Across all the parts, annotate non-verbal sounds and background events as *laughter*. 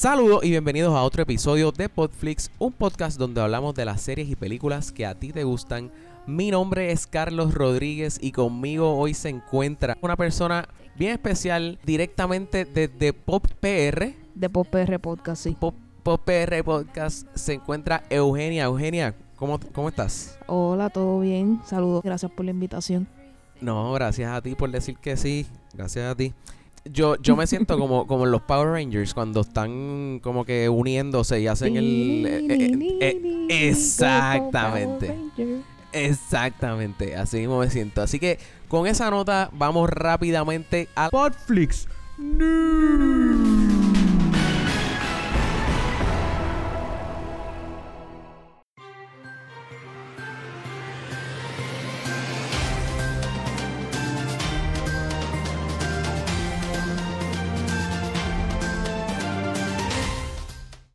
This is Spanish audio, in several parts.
Saludos y bienvenidos a otro episodio de Podflix, un podcast donde hablamos de las series y películas que a ti te gustan. Mi nombre es Carlos Rodríguez y conmigo hoy se encuentra una persona bien especial directamente desde Pop PR. De Pop PR Podcast, sí. Pop, Pop PR Podcast se encuentra Eugenia. Eugenia, ¿cómo, ¿cómo estás? Hola, ¿todo bien? Saludos, gracias por la invitación. No, gracias a ti por decir que sí. Gracias a ti. Yo, yo me siento como, como en los Power Rangers cuando están como que uniéndose y hacen el... eh, eh, eh, exactamente. Exactamente, así mismo me siento. Así que con esa nota vamos rápidamente a Podflix.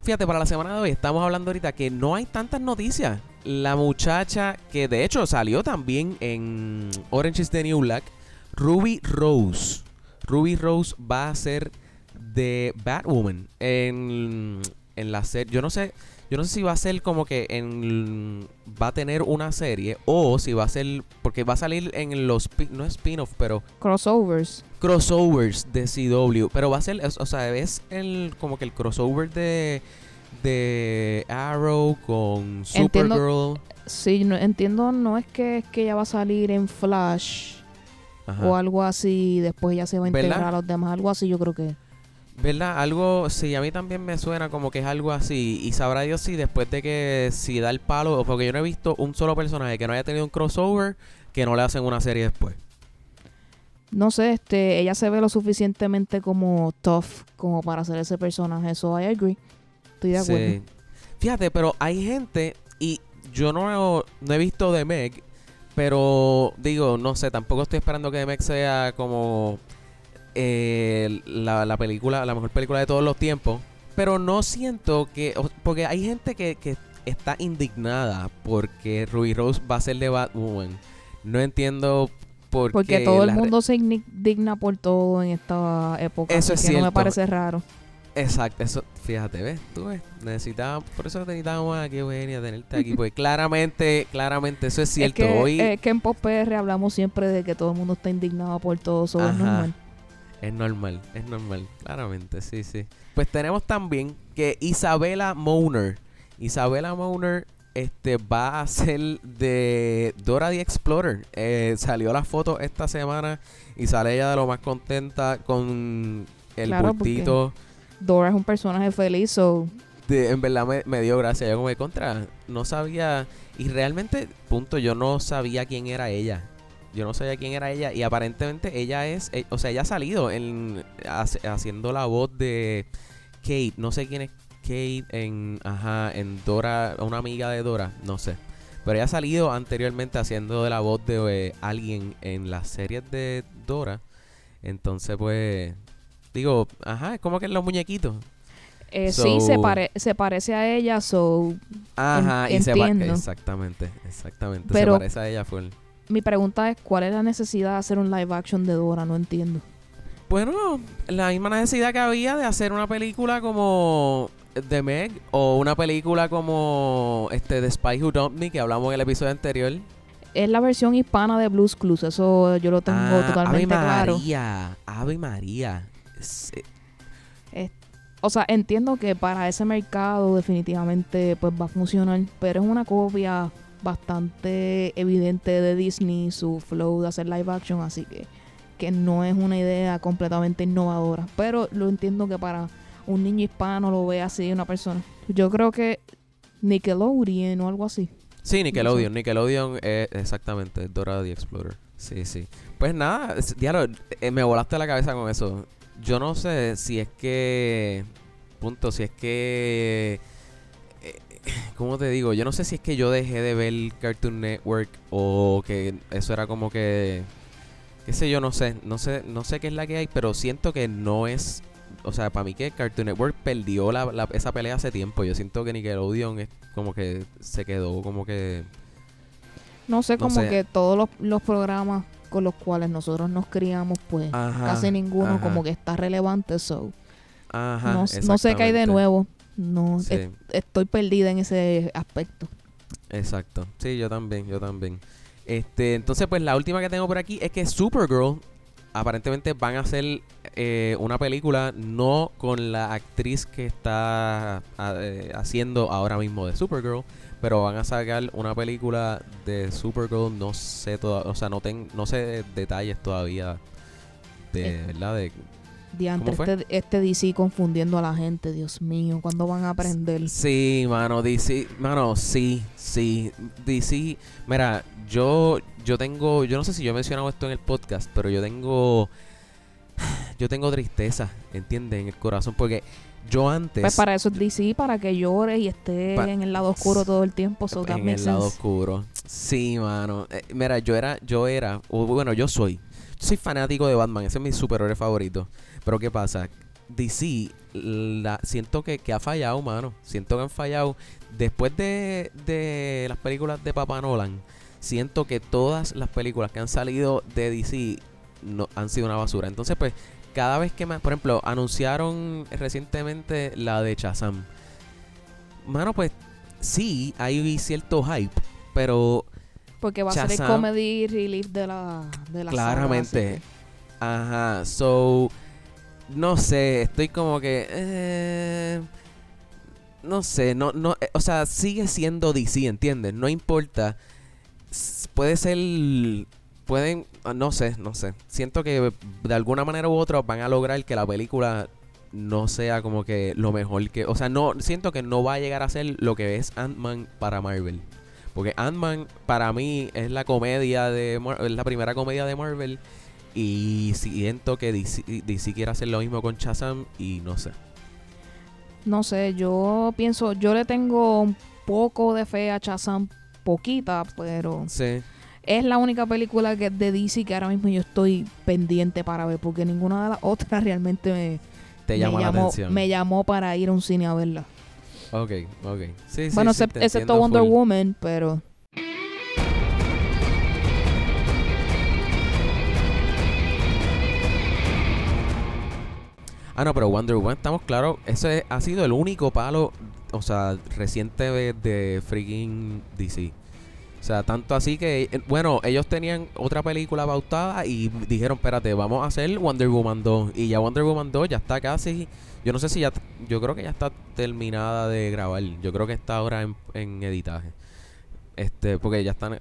Fíjate, para la semana de hoy estamos hablando ahorita que no hay tantas noticias. La muchacha que de hecho salió también en Orange is the New Black, Ruby Rose. Ruby Rose va a ser de Batwoman en, en la serie. Yo no sé, yo no sé si va a ser como que en va a tener una serie o si va a ser porque va a salir en los no es spin-off, pero Crossovers. crossovers de CW, pero va a ser, o sea, es el como que el crossover de de Arrow con Entiendo- Supergirl. Sí, no, entiendo, no es que, es que ella va a salir en Flash Ajá. o algo así, después ella se va a ¿Verdad? integrar a los demás, algo así yo creo que. ¿Verdad? Algo, sí, a mí también me suena como que es algo así. Y sabrá Dios si después de que si da el palo, porque yo no he visto un solo personaje que no haya tenido un crossover que no le hacen una serie después. No sé, este, ella se ve lo suficientemente como tough como para hacer ese personaje, eso I agree. Estoy de acuerdo. Sí. Fíjate, pero hay gente, y yo no, no he visto The Meg, pero digo, no sé, tampoco estoy esperando que Meg sea como eh, la, la película, la mejor película de todos los tiempos. Pero no siento que, porque hay gente que, que está indignada porque Ruby Rose va a ser de Batwoman. No entiendo por Porque qué. todo el mundo se indigna por todo en esta época. Eso es que no me cierto. parece raro. Exacto, eso, fíjate, ¿ves? Tú ves, necesitábamos, por eso necesitábamos aquí, Eugenia, tenerte aquí, porque *laughs* claramente, claramente, eso es cierto. Es que, Hoy es que en Pop PR hablamos siempre de que todo el mundo está indignado por todo, eso es normal. Es normal, es normal, claramente, sí, sí. Pues tenemos también que Isabela Moner, Isabela Moner, este, va a ser de Dora the Explorer. Eh, salió la foto esta semana y sale ella de lo más contenta con el Claro, bultito. Dora es un personaje feliz, so de- en verdad me, me dio gracia. Yo como de contra, no sabía. Y realmente, punto, yo no sabía quién era ella. Yo no sabía quién era ella. Y aparentemente ella es. eh, o sea, ella ha salido en, hace- haciendo la voz de Kate. No sé quién es Kate en. Ajá, en Dora. Una amiga de Dora. No sé. Pero ella ha salido anteriormente haciendo de la voz de eh, alguien en las series de Dora. Entonces, pues. Digo, ajá, es como que en los muñequitos. eh, sí se, pare- se parece a ella, so Ajá, En- y se entiendo. Exactamente, exactamente. Pero- se parece a ella full. Mi pregunta es ¿cuál es la necesidad de hacer un live action de Dora? No entiendo. Bueno, la misma necesidad que había de hacer una película como The Meg o una película como este The Spy Who Dumped Me que hablamos en el episodio anterior. Es la versión hispana de Blues Clues, eso yo lo tengo Ah, totalmente Ave claro. María, Ave María. Es- o sea, entiendo que para ese mercado definitivamente pues va a funcionar, pero es una copia bastante evidente de Disney, su flow de hacer live action, así que, que no es una idea completamente innovadora. Pero lo entiendo que para un niño hispano lo ve así una persona. Yo creo que Nickelodeon o algo así. Sí, Nickelodeon. Nickelodeon es exactamente Dora the Explorer. Sí, sí. Pues nada, diablo, eh, me volaste la cabeza con eso. Yo no sé si es que. Punto, si es que. ¿Cómo te digo? Yo no sé si es que yo dejé de ver Cartoon Network o que eso era como que. Qué sé yo, no sé. No sé, no sé qué es la que hay, pero siento que no es o sea, para mí que Cartoon Network perdió la, la- esa pelea hace tiempo. Yo siento que Nickelodeon es como que se quedó como que... No sé, No como sé. que todos los, los programas con los cuales nosotros nos criamos, pues Ajá, casi ninguno ajá, como que está relevante. So, Ajá, no, no sé qué hay de nuevo. No, Sí. es- estoy perdida en ese aspecto. Exacto. Sí, yo también, yo también. Este, entonces, pues la última que tengo por aquí es que Supergirl aparentemente van a hacer eh, una película no con la actriz que está ah, eh, haciendo ahora mismo de Supergirl, pero van a sacar una película de Supergirl, no sé toda, o sea, no ten, no sé detalles todavía de, Eh, ¿verdad? De, Diantre, este, este DC confundiendo a la gente, Dios mío, ¿cuándo van a aprender? Sí, mano, DC, mano, sí, sí, DC, mira, yo, yo tengo, yo no sé si yo he mencionado esto en el podcast, pero yo tengo, *sighs* yo tengo tristeza, ¿entiendes? En el corazón, porque yo antes, Pues para eso es DC, para que llore y esté Pa- en el lado oscuro todo el tiempo. So en el lado oscuro, sí, mano, Eh, mira, yo era, yo era, bueno, yo soy, yo soy fanático de Batman, ese es mi superhéroe favorito, pero ¿qué pasa? DC, la, siento que, que ha fallado, mano. Siento que han fallado. Después de, de las películas de Papa Nolan, siento que todas las películas que han salido de DC no, han sido una basura. Entonces, pues, cada vez que más, por ejemplo, anunciaron recientemente la de Shazam. Mano, pues, sí, hay cierto hype, pero Porque va a ser el comedy relief de la, de la saga, Claramente. Ajá, so. No sé, estoy como que. eh, no sé, no, no. eh, o sea, sigue siendo DC, ¿entiendes? No importa. Puede ser. Pueden. ah, No sé, no sé. Siento que de alguna manera u otra van a lograr que la película no sea como que lo mejor que. O sea, no. Siento que no va a llegar a ser lo que es Ant-Man para Marvel. Porque Ant-Man para mí es la comedia de es la primera comedia de Marvel y siento que DC, DC quiere hacer lo mismo con Shazam y no sé. No sé, yo pienso, yo le tengo un poco de fe a Shazam, poquita, pero Sí. es la única película que de DC que ahora mismo yo estoy pendiente para ver, porque ninguna de las otras realmente me, Te me la llamó, atención. me llamó para ir a un cine a verla. Ok, ok. Sí, bueno, sí, excepto entiendo Wonder full. Woman, pero Ah, no, pero Wonder Woman, estamos claros, ese ha sido el único palo, o sea, reciente de, freaking DC. O sea, tanto así que, eh, bueno, ellos tenían otra película pautada y dijeron, espérate, vamos a hacer Wonder Woman 2. Y ya Wonder Woman 2 ya está casi, yo no sé si ya, yo creo que ya está terminada de grabar. Yo creo que está ahora en, en editaje. Este, porque ya están,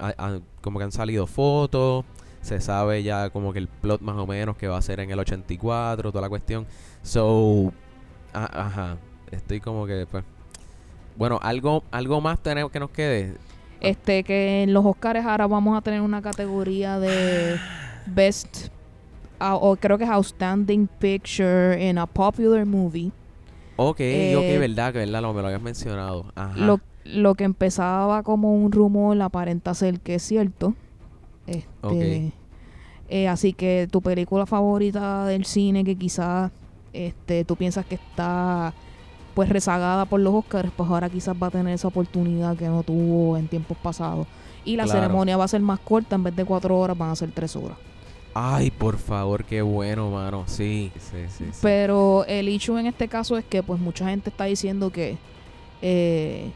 como que han salido fotos, se sabe ya como que el plot más o menos que va a ser en el 84, toda la cuestión. So, a- ajá, estoy como que, pues, bueno, algo, algo más tenemos que nos quede. este que en los Oscars ahora vamos a tener una categoría de *sighs* Best o creo que es Outstanding Picture in a Popular Movie. Ok, Eh, ok, verdad, que verdad, lo, me lo habías mencionado. Ajá. Lo, lo que empezaba como un rumor aparenta ser que es cierto. Este, eh, así que tu película favorita del cine que quizás este, tú piensas que está pues rezagada por los Oscars, pues ahora quizás va a tener esa oportunidad que no tuvo en tiempos pasados. Y la Claro. ceremonia va a ser más corta, en vez de cuatro horas van a ser tres horas. Ay, por favor, qué bueno, mano. Sí, sí, sí. sí. Pero el issue en este caso es que pues mucha gente está diciendo que eh,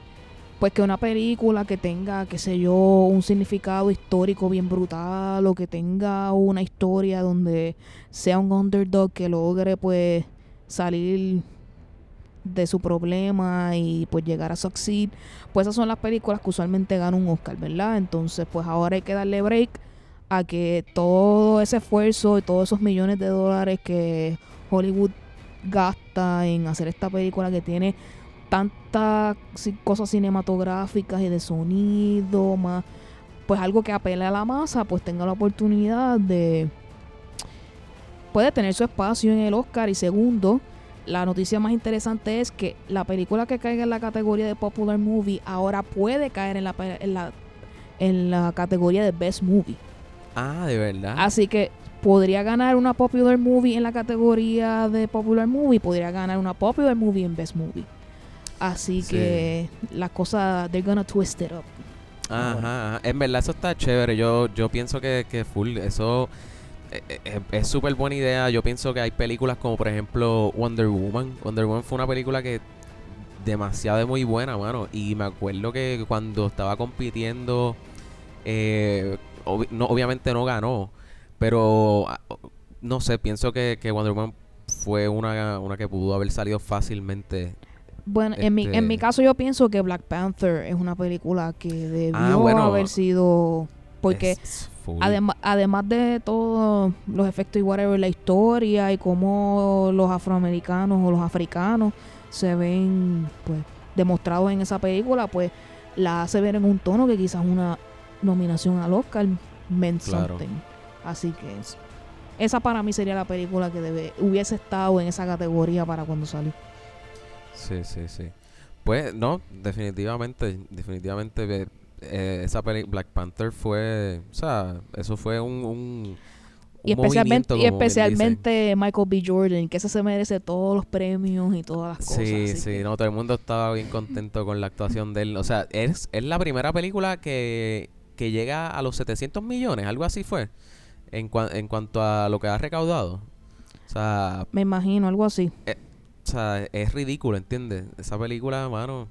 pues que una película que tenga, qué sé yo, un significado histórico bien brutal o que tenga una historia donde sea un underdog que logre pues salir de su problema y pues llegar a succeed, pues esas son las películas que usualmente ganan un Oscar, ¿verdad? Entonces pues ahora hay que darle break a que todo ese esfuerzo y todos esos millones de dólares que Hollywood gasta en hacer esta película que tiene tantas cosas cinematográficas y de sonido, más pues algo que apele a la masa, pues tenga la oportunidad de puede tener su espacio en el Oscar y segundo, la noticia más interesante es que la película que caiga en la categoría de Popular Movie ahora puede caer en la, en la, en la categoría de Best Movie. Ah, de verdad. Así que podría ganar una popular movie en la categoría de popular movie, podría ganar una popular movie en best movie. Así Sí. que las cosas, they're gonna twist it up. Ajá, ajá. En verdad eso está chévere. Yo, yo pienso que, que full, eso eh, eh, es súper buena idea. Yo pienso que hay películas como por ejemplo Wonder Woman. Wonder Woman fue una película que demasiado muy buena, mano. Y me acuerdo que cuando estaba compitiendo, eh, no, obviamente no ganó. Pero ah, no sé, pienso que, que Wonder Woman fue una, una que pudo haber salido fácilmente. Bueno, en, mi, en mi Este- caso yo pienso que Black Panther es una película que debió Ah, bueno. haber sido... Porque full. además, además de todos los efectos y whatever, la historia y cómo los afroamericanos o los africanos se ven pues demostrados en esa película, pues la hace ver en un tono que quizás una nominación al Oscar meant Claro. something. Así que es- esa para mí sería la película que debe, hubiese estado en esa categoría para cuando salió. Sí, sí, sí. Pues no, definitivamente, definitivamente eh, eh, esa peli Black Panther fue, o sea, eso fue un, un, Y especialmente, y especialmente Michael B. Jordan, que ese se merece todos los premios y todas las cosas. Sí, sí, que- no, todo el mundo estaba bien contento con la actuación de él. O sea, es, es la primera película que, que llega a los 700 millones, algo así fue, en, cua- en cuanto a lo que ha recaudado. O sea, Me imagino, algo así. O sea, es ridículo, ¿entiendes? Esa película, mano,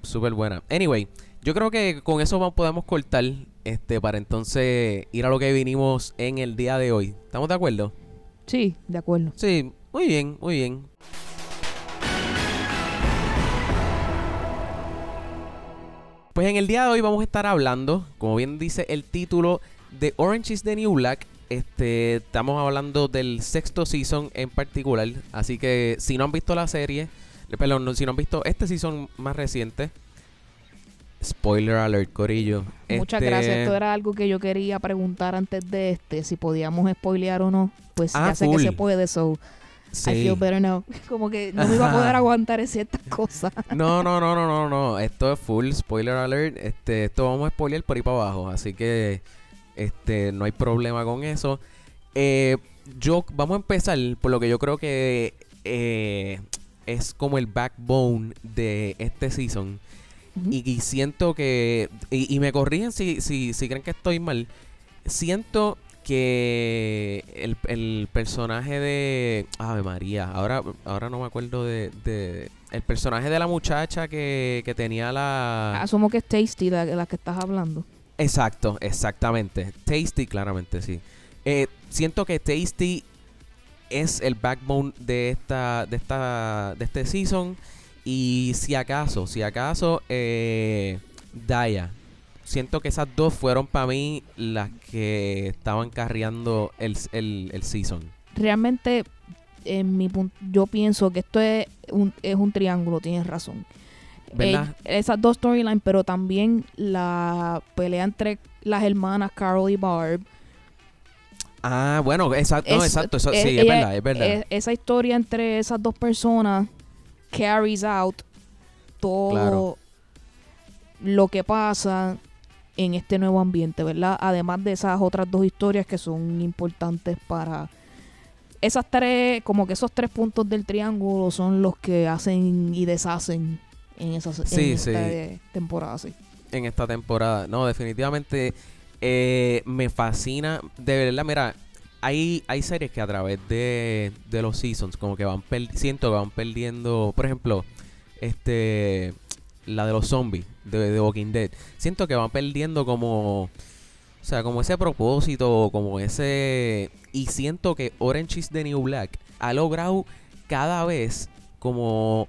súper buena. Anyway, yo creo que con eso vamos- podemos cortar este para entonces ir a lo que vinimos en el día de hoy. ¿Estamos de acuerdo? Sí, de acuerdo. Sí, muy bien, muy bien. Pues en el día de hoy vamos a estar hablando, como bien dice el título, de Orange is the New Black. Este, estamos hablando del sexto season en particular. Así que si no han visto la serie, eh, perdón, no, si no han visto este season más reciente, spoiler alert, Corillo. Muchas Este, gracias. Esto era algo que yo quería preguntar antes de este, si podíamos spoilear o no. Pues Ah, ya sé que se puede, so sí. I feel better now. *laughs* Como que no me iba a poder aguantar ciertas cosas. *laughs* No, no, no, no, no, no. Esto es full spoiler alert. Este, esto vamos a spoiler por ahí para abajo. Así que este, no hay problema con eso. Eh, yo, vamos a empezar por lo que yo creo que eh, es como el backbone de este season. Y, y siento que. Y, y me corrigen si, si, si creen que estoy mal. Siento que el, el personaje de. Ave María. Ahora, ahora no me acuerdo de. de- el personaje de la muchacha que, que tenía la. Asumo que es Tasty la, la que estás hablando. Exacto, exactamente. Tasty, claramente, sí. Eh, siento que Tasty es el backbone de esta, de esta, de este season. Y si acaso, si acaso, eh, Daya. Siento que esas dos fueron para mí las que estaban carreando el, el, el season. Realmente, en mi punto, yo pienso que esto es un, es un triángulo, tienes razón. ¿Verdad? Eh, esas dos storylines, pero también la pelea entre las hermanas Carol y Barb. Ah, bueno, exacto, no, exacto, eso, eh, sí, es verdad, es verdad. esa historia entre esas dos personas carries out todo Claro. lo que pasa en este nuevo ambiente, ¿verdad? Además de esas otras dos historias que son importantes para esas tres, como que esos tres puntos del triángulo son los que hacen y deshacen en esa en Sí, esta sí. eh, temporada, sí. en esta temporada. No, definitivamente eh, me fascina. De verdad, mira, hay, hay series que a través de, de los seasons como que van siento que van perdiendo, por ejemplo, este la de los zombies de, de Walking Dead. Siento que van perdiendo como o sea, como ese propósito, como ese y siento que Orange is the New Black ha logrado cada vez como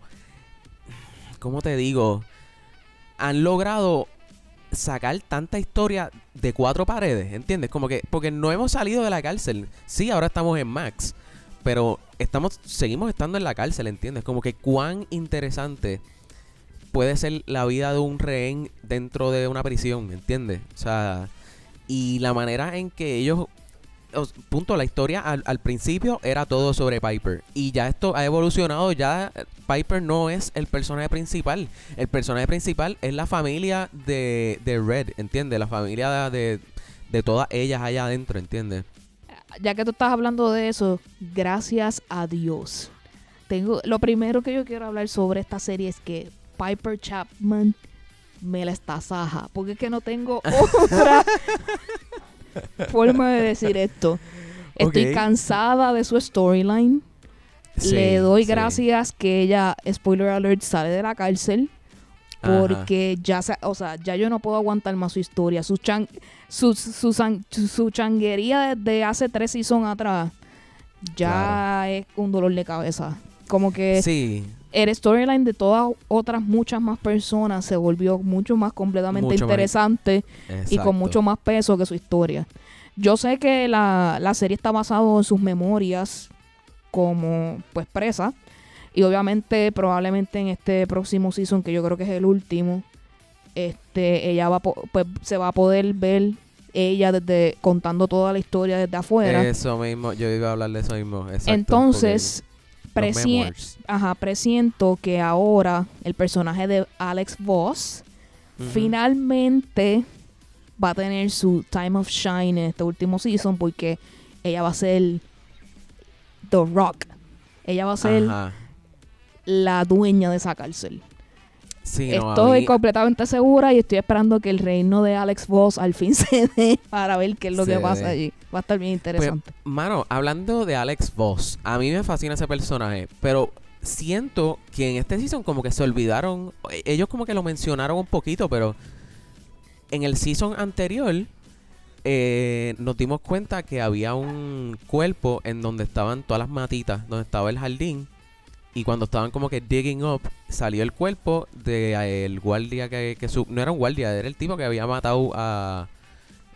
¿cómo te digo? han logrado sacar tanta historia de cuatro paredes, ¿entiendes? Como que, porque no hemos salido de la cárcel. Sí, ahora estamos en Max, pero estamos, seguimos estando en la cárcel, ¿entiendes? Como que cuán interesante puede ser la vida de un rehén dentro de una prisión, ¿entiendes? O sea, y la manera en que ellos os- punto, la historia al, al principio era todo sobre Piper. Y ya esto ha evolucionado. Ya eh, Piper no es el personaje principal. El personaje principal es la familia de, de Red, ¿entiendes? La familia de, de todas ellas allá adentro, ¿entiendes? ya que tú estás hablando de eso, gracias a Dios. Tengo, lo primero que yo quiero hablar sobre esta serie es que Piper Chapman me la está saja. Porque es que no tengo *laughs* otra *laughs* forma de decir esto. Estoy cansada de su storyline. Sí, Le doy sí. gracias que ella, spoiler alert, sale de la cárcel. Ajá. Porque ya, se- o sea, ya yo no puedo aguantar más su historia. Su, chan, su, su, san- su changuería desde hace tres seasons atrás ya es un dolor de cabeza. Como que Sí, el storyline de todas otras muchas más personas se volvió mucho más completamente Mucho más- interesante y con mucho más peso que su historia. Yo sé que la, la serie está basada en sus memorias como pues presa y obviamente probablemente en este próximo season que yo creo que es el último este ella va pues se va a poder ver ella desde contando toda la historia desde afuera. Eso mismo, yo iba a hablar de eso mismo. exacto, Entonces ajá, presiento que ahora el personaje de Alex Voss finalmente va a tener su time of shine en este último season porque ella va a ser The Rock. Ella va a ser Ajá. la dueña de esa cárcel. Sí, no, a estoy mí- completamente segura y estoy esperando que el reino de Alex Voss al fin *laughs* se dé para ver qué es lo Se que pasa allí. Va a estar bien interesante. Mano, hablando de Alex Voss, a mí me fascina ese personaje, pero siento que en este season como que se olvidaron, e- ellos como que lo mencionaron un poquito, pero en el season anterior eh, nos dimos cuenta que había un cuerpo en donde estaban todas las matitas, donde estaba el jardín, y cuando estaban como que digging up, salió el cuerpo del guardia que, que su- no era un guardia, era el tipo que había matado a...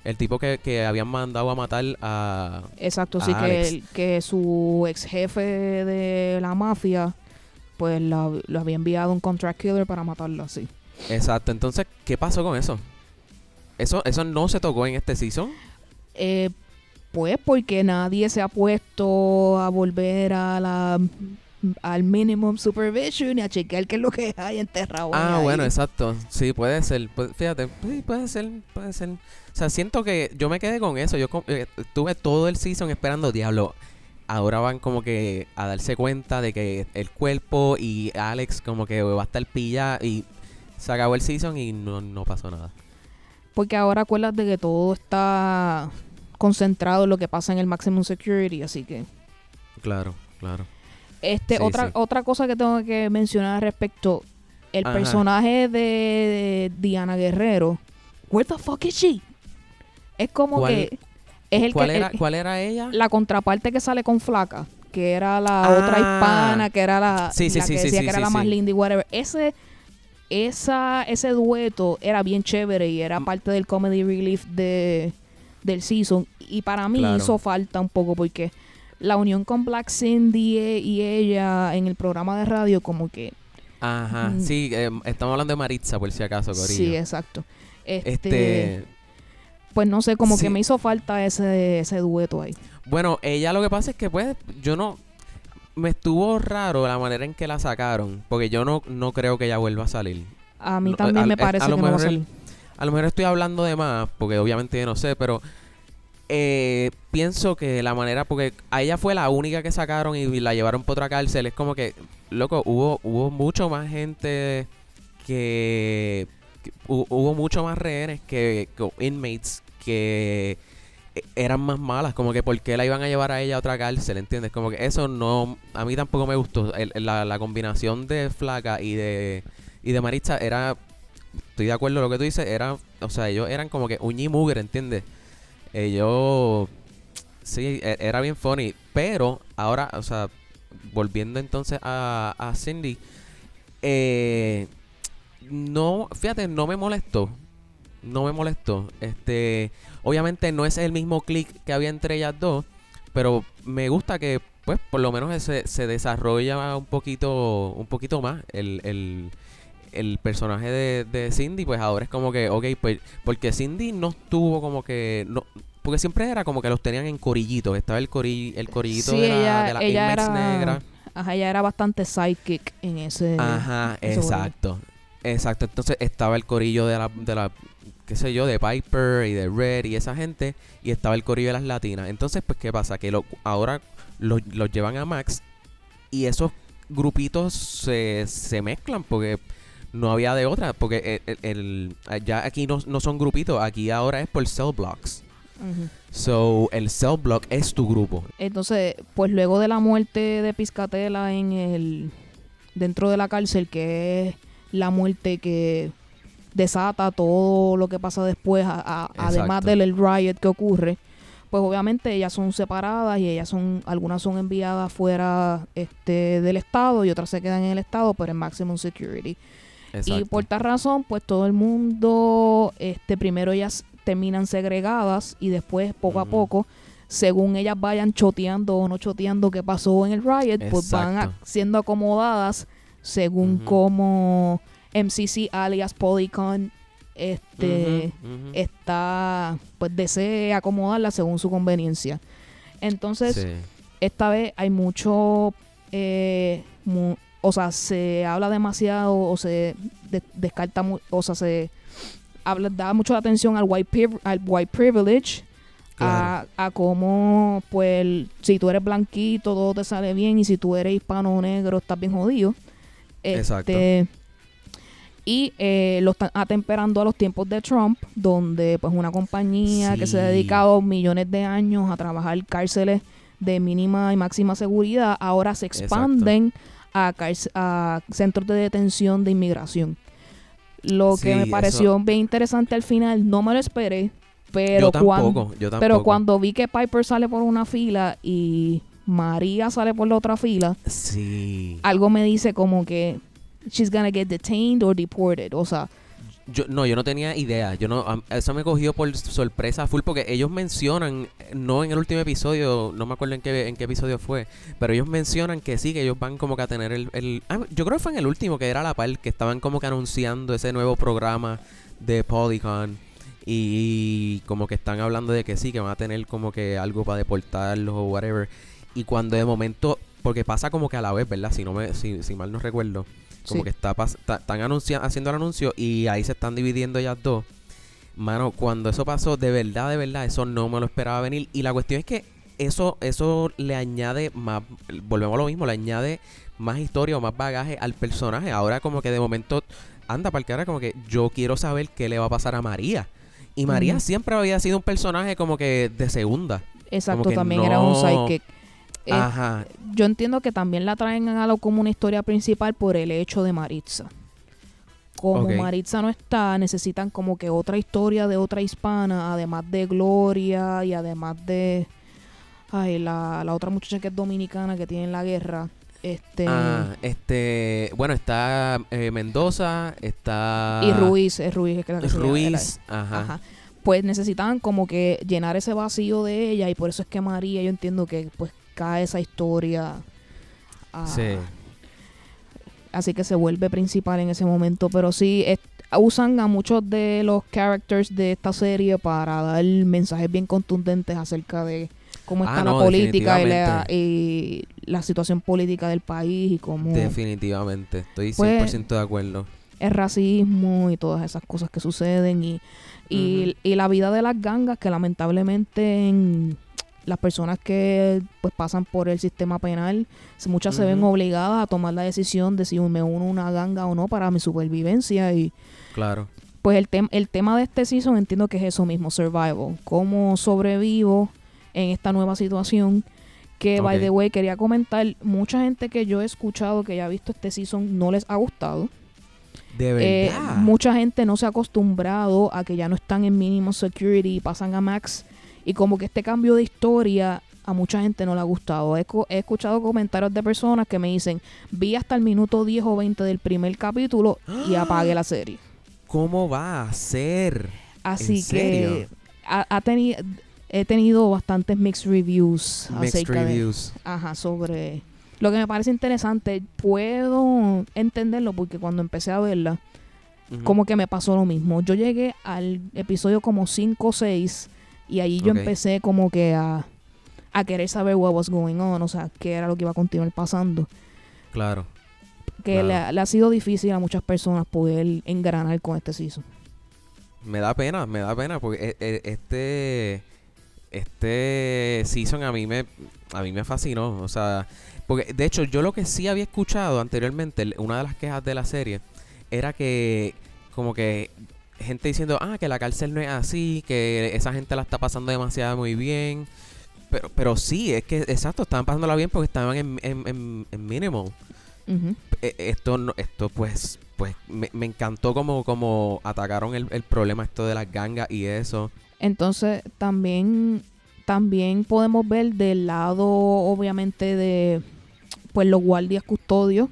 El tipo que, que habían mandado a matar a, Exacto, a sí, que, el- que su ex jefe de la mafia pues lo había enviado a un contract killer para matarlo así. Exacto, entonces, ¿qué pasó con eso? Eso, eso no se tocó en este season. Eh, pues porque nadie se ha puesto a volver a la al minimum supervision y a chequear qué es lo que hay enterrado. Ah, ahí. bueno, exacto. Sí, puede ser. Pu- fíjate, sí, puede ser, puede ser. O sea, siento que yo me quedé con eso. Yo eh, estuve todo el season esperando, diablo. Ahora van como que a darse cuenta de que el cuerpo y Alex como que va a estar pilla y se acabó el season y no, no pasó nada. Porque ahora acuérdate que todo está concentrado en lo que pasa en el maximum security, así que Claro, claro. Este, Sí, otra, sí. otra cosa que tengo que mencionar al respecto. El Ajá. personaje de Diana Guerrero. Where the fuck is she? Es como ¿Cuál- que es el ¿Cuál, que era, el- ¿Cuál era ella? la contraparte que sale con flaca, que era la Ah. otra hispana, que era la, Sí, sí, la sí, que decía que era la más linda y whatever. Ese esa ese dueto era bien chévere y era Mm. parte del comedy relief de del season y para mí Claro. hizo falta un poco porque la unión con Black Cindy e- y ella en el programa de radio como que Ajá, Mm. sí, eh, estamos hablando de Maritza por si acaso, Corillo. sí exacto este, este, pues no sé como sí. que me hizo falta ese ese dueto ahí Bueno, ella lo que pasa es que pues yo no me estuvo raro la manera en que la sacaron, porque yo no no creo que ella vuelva a salir. a mí No, también a- me a- parece a lo que no va a salir A lo mejor estoy hablando de más, porque obviamente yo no sé, pero eh, pienso que la manera, porque a ella fue la única que sacaron y la llevaron por otra cárcel, es como que, loco, hubo, hubo mucho más gente que, que hu- hubo mucho más rehenes que, inmates que eh, eran más malas, como que por qué la iban a llevar a ella a otra cárcel, ¿entiendes? Como que eso no, a mí tampoco me gustó. La, combinación de Flaca y de, y de Maritza era, estoy de acuerdo con lo que tú dices, era, o sea, ellos eran como que uñi mugre, ¿entiendes? Ellos, sí, e- era bien funny, pero ahora, o sea, volviendo entonces a, a Cindy, eh, no, fíjate, no me molestó. No me molestó. Este, obviamente no es el mismo click que había entre ellas dos, pero me gusta que, pues, por lo menos se, se desarrolla un poquito, un poquito más el, el, el personaje de, de Cindy, pues ahora es como que, ok, pues, porque Cindy no estuvo como que, no, porque siempre era como que los tenían en corillitos, estaba el, cori, el corillito Sí, de la, ella- de la ella era- negra. Ajá, ella era bastante sidekick en ese. Ajá, ese juego. exacto. Exacto, entonces estaba el corillo de la, de la, qué sé yo, de Piper y de Red y esa gente, y estaba el corillo de las latinas. Entonces, pues, ¿qué pasa? Que lo, ahora los los llevan a Max y esos grupitos se, se mezclan porque no había de otra, porque el, el- el- ya aquí no, no son grupitos, aquí ahora es por cell blocks. So, el cell block es tu grupo. Entonces, pues luego de la muerte de Piscatela en el dentro de la cárcel, que es la muerte que desata todo lo que pasa después, a- a- además del el riot que ocurre, pues obviamente ellas son separadas y ellas son, algunas son enviadas fuera este, del estado y otras se quedan en el estado, pero en maximum security. Y por tal razón, pues todo el mundo, este, primero ellas terminan segregadas y después poco a poco, según ellas vayan choteando o no choteando qué pasó en el riot, pues van siendo acomodadas según Ujú. como MCC alias Polycon este está pues desee acomodarla según su conveniencia. Entonces, Sí. esta vez hay mucho, eh, mu- o sea, se habla demasiado o se de- descarta, o sea, se habla, da mucho atención al white, al white privilege, Claro. a, a cómo, pues, si tú eres blanquito, todo te sale bien, y si tú eres hispano o negro, estás bien jodido. Exacto. Este, y eh, lo están atemperando a los tiempos de Trump, donde pues una compañía que se ha dedicado millones de años a trabajar cárceles de mínima y máxima seguridad, ahora se expanden a, a centros de detención de inmigración. Lo que me eso- pareció bien interesante al final, no me lo esperé, pero, yo cuando, tampoco, yo tampoco. pero cuando vi que Piper sale por una fila y María sale por la otra fila, Sí. algo me dice como que she's gonna get detained or deported. O sea, Yo, no, yo no tenía idea. Yo no, eso me cogió por sorpresa full porque ellos mencionan, no en el último episodio, no me acuerdo en qué, en qué episodio fue, pero ellos mencionan que sí, que ellos van como que a tener el... el- ah, yo creo que fue en el último, que era la par, que estaban como que anunciando ese nuevo programa de Polycon y, como que están hablando de que sí, que van a tener como que algo para deportarlos o whatever. Y cuando de momento, porque pasa como que a la vez, ¿verdad? Si no me, si, si mal no recuerdo. Como Sí. que está, están haciendo el anuncio y ahí se están dividiendo ellas dos. Mano, cuando eso pasó, de verdad, de verdad, eso no me lo esperaba venir. Y la cuestión es que eso, eso le añade más, volvemos a lo mismo, le añade más historia o más bagaje al personaje. Ahora como que de momento anda para que ahora como que yo quiero saber qué le va a pasar a María. Y María siempre había sido un personaje como que de segunda. exacto, también era un sidekick. Eh, Ajá. yo entiendo que también la traen a lo como una historia principal por el hecho de Maritza. Como. Maritza no está, necesitan como que otra historia de otra hispana, además de Gloria y además de ay, la, la otra muchacha que es dominicana que tiene en la guerra. Este Ah, este, bueno, está eh, Mendoza, está y Ruiz, es Ruiz, es que la que se llama, Ruiz, ajá. Ajá. Pues necesitaban como que llenar ese vacío de ella y por eso es que María, yo entiendo que pues cae esa historia. a- Sí. Así que se vuelve principal en ese momento. Pero sí, es- usan a muchos de los characters de esta serie para dar mensajes bien contundentes acerca de cómo Ah, está no, la política y la, y la situación política del país y cómo Definitivamente, estoy 100% Pues, de acuerdo. el racismo y todas esas cosas que suceden y, y, y la vida de las gangas que lamentablemente en las personas que pues pasan por el sistema penal muchas se ven obligadas a tomar la decisión de si me uno a una ganga o no para mi supervivencia y Claro. pues el, tem- el tema de este season entiendo que es eso mismo, survival, cómo sobrevivo en esta nueva situación que by the way quería comentar, mucha gente que yo he escuchado que ya ha visto este season no les ha gustado De eh, verdad. mucha gente no se ha acostumbrado a que ya no están en mínimo security y pasan a max. Y como que este cambio de historia a mucha gente no le ha gustado. He, escuchado comentarios de personas que me dicen, vi hasta el minuto 10 o 20 del primer capítulo y apagué la serie. ¿Cómo va a ser? Así ¿En serio? que ha, ha teni- he tenido bastantes mixed reviews Mixed acerca de reviews. Ajá, sobre lo que me parece interesante. Puedo entenderlo porque cuando empecé a verla, como que me pasó lo mismo. Yo llegué al episodio como 5 o 6 y ahí yo empecé como que a, a querer saber what was going on, o sea, qué era lo que iba a continuar pasando. Claro. que Claro. le, ha- le ha sido difícil a muchas personas poder engranar con este season. Me da pena, me da pena porque e- e- este este season a mí me a mí me fascinó, o sea, porque de hecho yo lo que sí había escuchado anteriormente, una de las quejas de la serie era que como que gente diciendo, "Ah, que la cárcel no es así, que esa gente la está pasando demasiado muy bien." Pero pero sí, es que exacto, estaban pasándola bien porque estaban en en, en, en minimal Ujú. eh, esto no- esto pues pues me, me encantó como como atacaron el, el problema esto de las gangas y eso Entonces, también, también podemos ver del lado, obviamente, de pues los guardias custodios,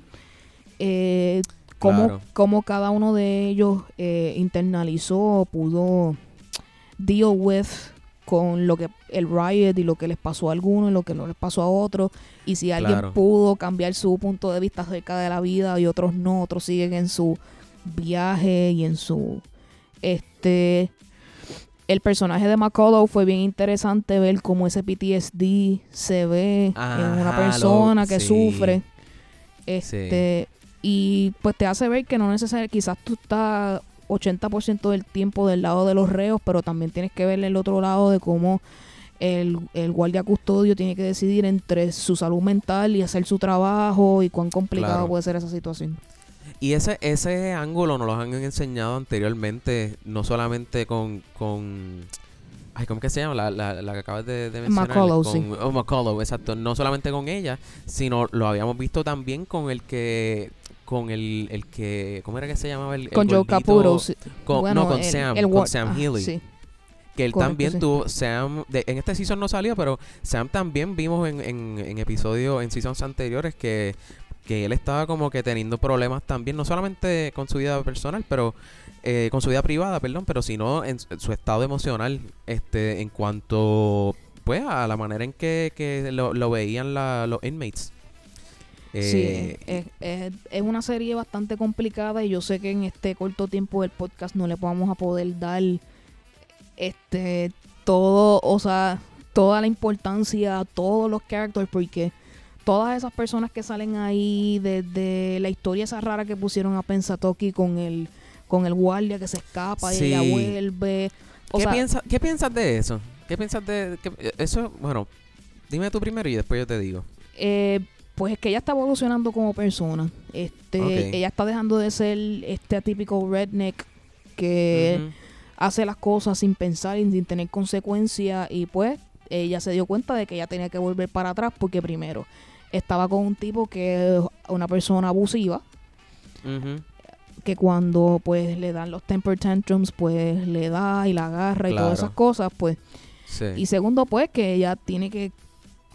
eh, cómo, Claro. cómo cada uno de ellos eh, internalizó, pudo deal with con lo que el riot y lo que les pasó a algunos y lo que no les pasó a otros y si alguien Claro. pudo cambiar su punto de vista acerca de la vida y otros no otros siguen en su viaje y en su este el personaje de McCullough fue bien interesante ver cómo ese PTSD se ve en una persona lo- que sí. sufre. Este, y pues te hace ver que no necesariamente, quizás tú estás 80% del tiempo del lado de los reos, pero también tienes que ver el otro lado de cómo el, el guardia custodio tiene que decidir entre su salud mental y hacer su trabajo y cuán complicado Claro. puede ser esa situación. y ese ese ángulo nos lo han enseñado anteriormente no solamente con con ay cómo que se llama la, la, la que acabas de, de mencionar McCullough, con, sí. oh, McCullough, exacto no solamente con ella sino lo habíamos visto también con el que con el, el que ¿cómo era que se llamaba el, el Con Joe gordito? Capuro. sí. con, Bueno, no con el- Sam el con Sam ah, Healy sí. Que él Correcto, también sí. tuvo, Sam, de- en este season no salió, pero Sam también vimos en, en, en episodios, en seasons anteriores que, que él estaba como que teniendo problemas también, no solamente con su vida personal, pero eh, con su vida privada, perdón, pero sino en su- su estado emocional, este, en cuanto, pues, a la manera en que, que lo, lo veían la- los inmates. Sí, Eh, es, es- es una serie bastante complicada y yo sé que en este corto tiempo del podcast no le vamos a poder dar este todo, o sea, toda la importancia a todos los characters porque todas esas personas que salen ahí desde la historia esa rara que pusieron a Pensatoki con el con el guardia que se escapa y ella vuelve. O ¿Qué, sea, piensa- ¿Qué piensas de eso? ¿Qué piensas de que- eso? Bueno, dime tú primero y después yo te digo. Eh, pues es que ella está evolucionando como persona. Este, ella está dejando de ser este atípico redneck que hace las cosas sin pensar y sin tener consecuencias y pues ella se dio cuenta de que ella tenía que volver para atrás porque primero estaba con un tipo que es una persona abusiva que cuando pues le dan los temper tantrums pues le da y la agarra y todas esas cosas pues. Sí. y segundo, pues, que ella tiene que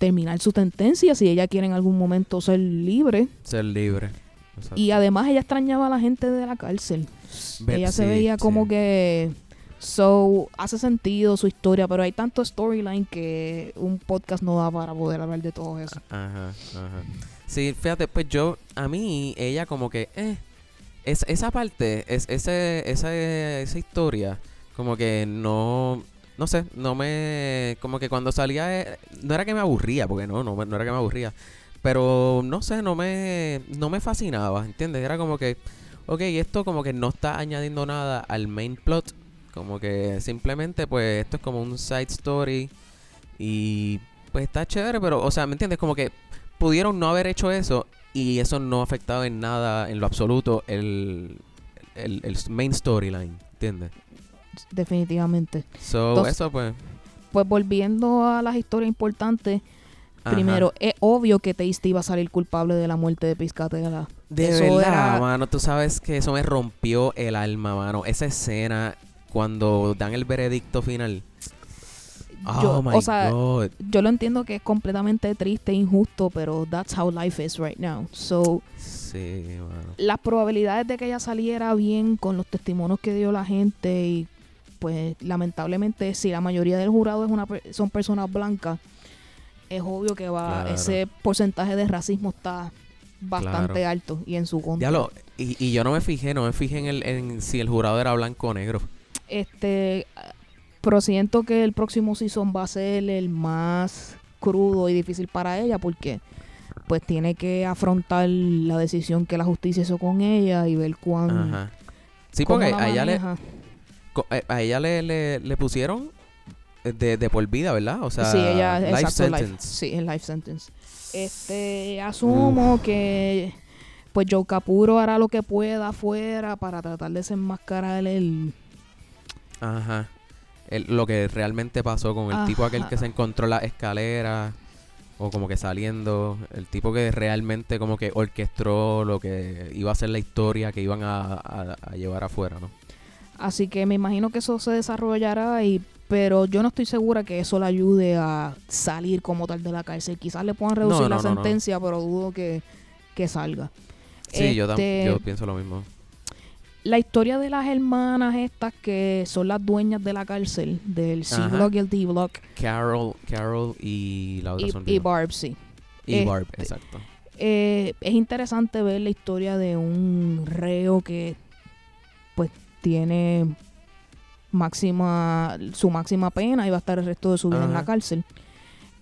terminar su sentencia si ella quiere en algún momento ser libre. Ser libre. Exacto. Y además ella extrañaba a la gente de la cárcel. Ella se veía como sí. que... So, hace sentido su historia, pero hay tanto storyline que un podcast no da para poder hablar de todo eso. Ajá, ajá. Sí, fíjate, pues yo, a mí, ella como que, eh, es, esa parte, es, ese, esa, esa historia, como que no, no sé, no me, como que cuando salía, eh, no era que me aburría, porque no, no, no era que me aburría, pero no sé, no me, no me fascinaba, ¿entiendes? Era como que, ok, esto como que no está añadiendo nada al main plot, como que simplemente pues esto es como un side story y pues está chévere, pero, o sea, ¿me entiendes? Como que pudieron no haber hecho eso y eso no ha afectado en nada, en lo absoluto, el, el, el main storyline, ¿entiendes? Definitivamente. So, Entonces- eso pues... Pues volviendo a las historias importantes, ajá. primero, es obvio que Tasty iba a salir culpable de la muerte de Piscatela. De eso verdad, era- mano, tú sabes que eso me rompió el alma, mano. Esa escena cuando dan el veredicto final. Yo- oh my o sea, god. yo lo entiendo que es completamente triste e injusto, pero that's how life is right now. So, Sí, mano. las probabilidades de que ella saliera bien con los testimonios que dio la gente y pues lamentablemente si la mayoría del jurado es una son personas blancas, es obvio que va Claro. ese porcentaje de racismo está bastante Claro. alto y en su contra. Ya lo, y, y yo no me fijé, no me fijé en, el, en si el jurado era blanco o negro. Este, pero siento que el próximo season va a ser el más crudo y difícil para ella porque pues tiene que afrontar la decisión que la justicia hizo con ella y ver cuán... Ajá. Sí, porque a ella le, a ella le, le, le pusieron eh, de, de por vida, ¿verdad? O sea, sí, ella, life exacto, life- sentence. sí, es life sentence. Este, asumo que pues Joe Capuro hará lo que pueda afuera para tratar de desenmascarar el... Ajá. El- lo que realmente pasó con el tipo aquel que se encontró en la escalera o como que saliendo, el tipo que realmente como que orquestó lo que iba a ser la historia que iban a, a- a llevar afuera, ¿no? Así que me imagino que eso se desarrollará y pero yo no estoy segura que eso le ayude a salir como tal de la cárcel. Quizás le puedan reducir No, la no, no, no. sentencia, pero dudo que, que salga. Sí, yo, Este, yo pienso lo mismo. La historia de las hermanas estas que son las dueñas de la cárcel, del. C-Block y el D-Block, Carol, Carol y la otra y, y. Barb, sí. Y Barb, este, exacto. Eh, es interesante ver la historia de un reo que pues tiene máxima su máxima pena y va a estar el resto de su vida en la cárcel.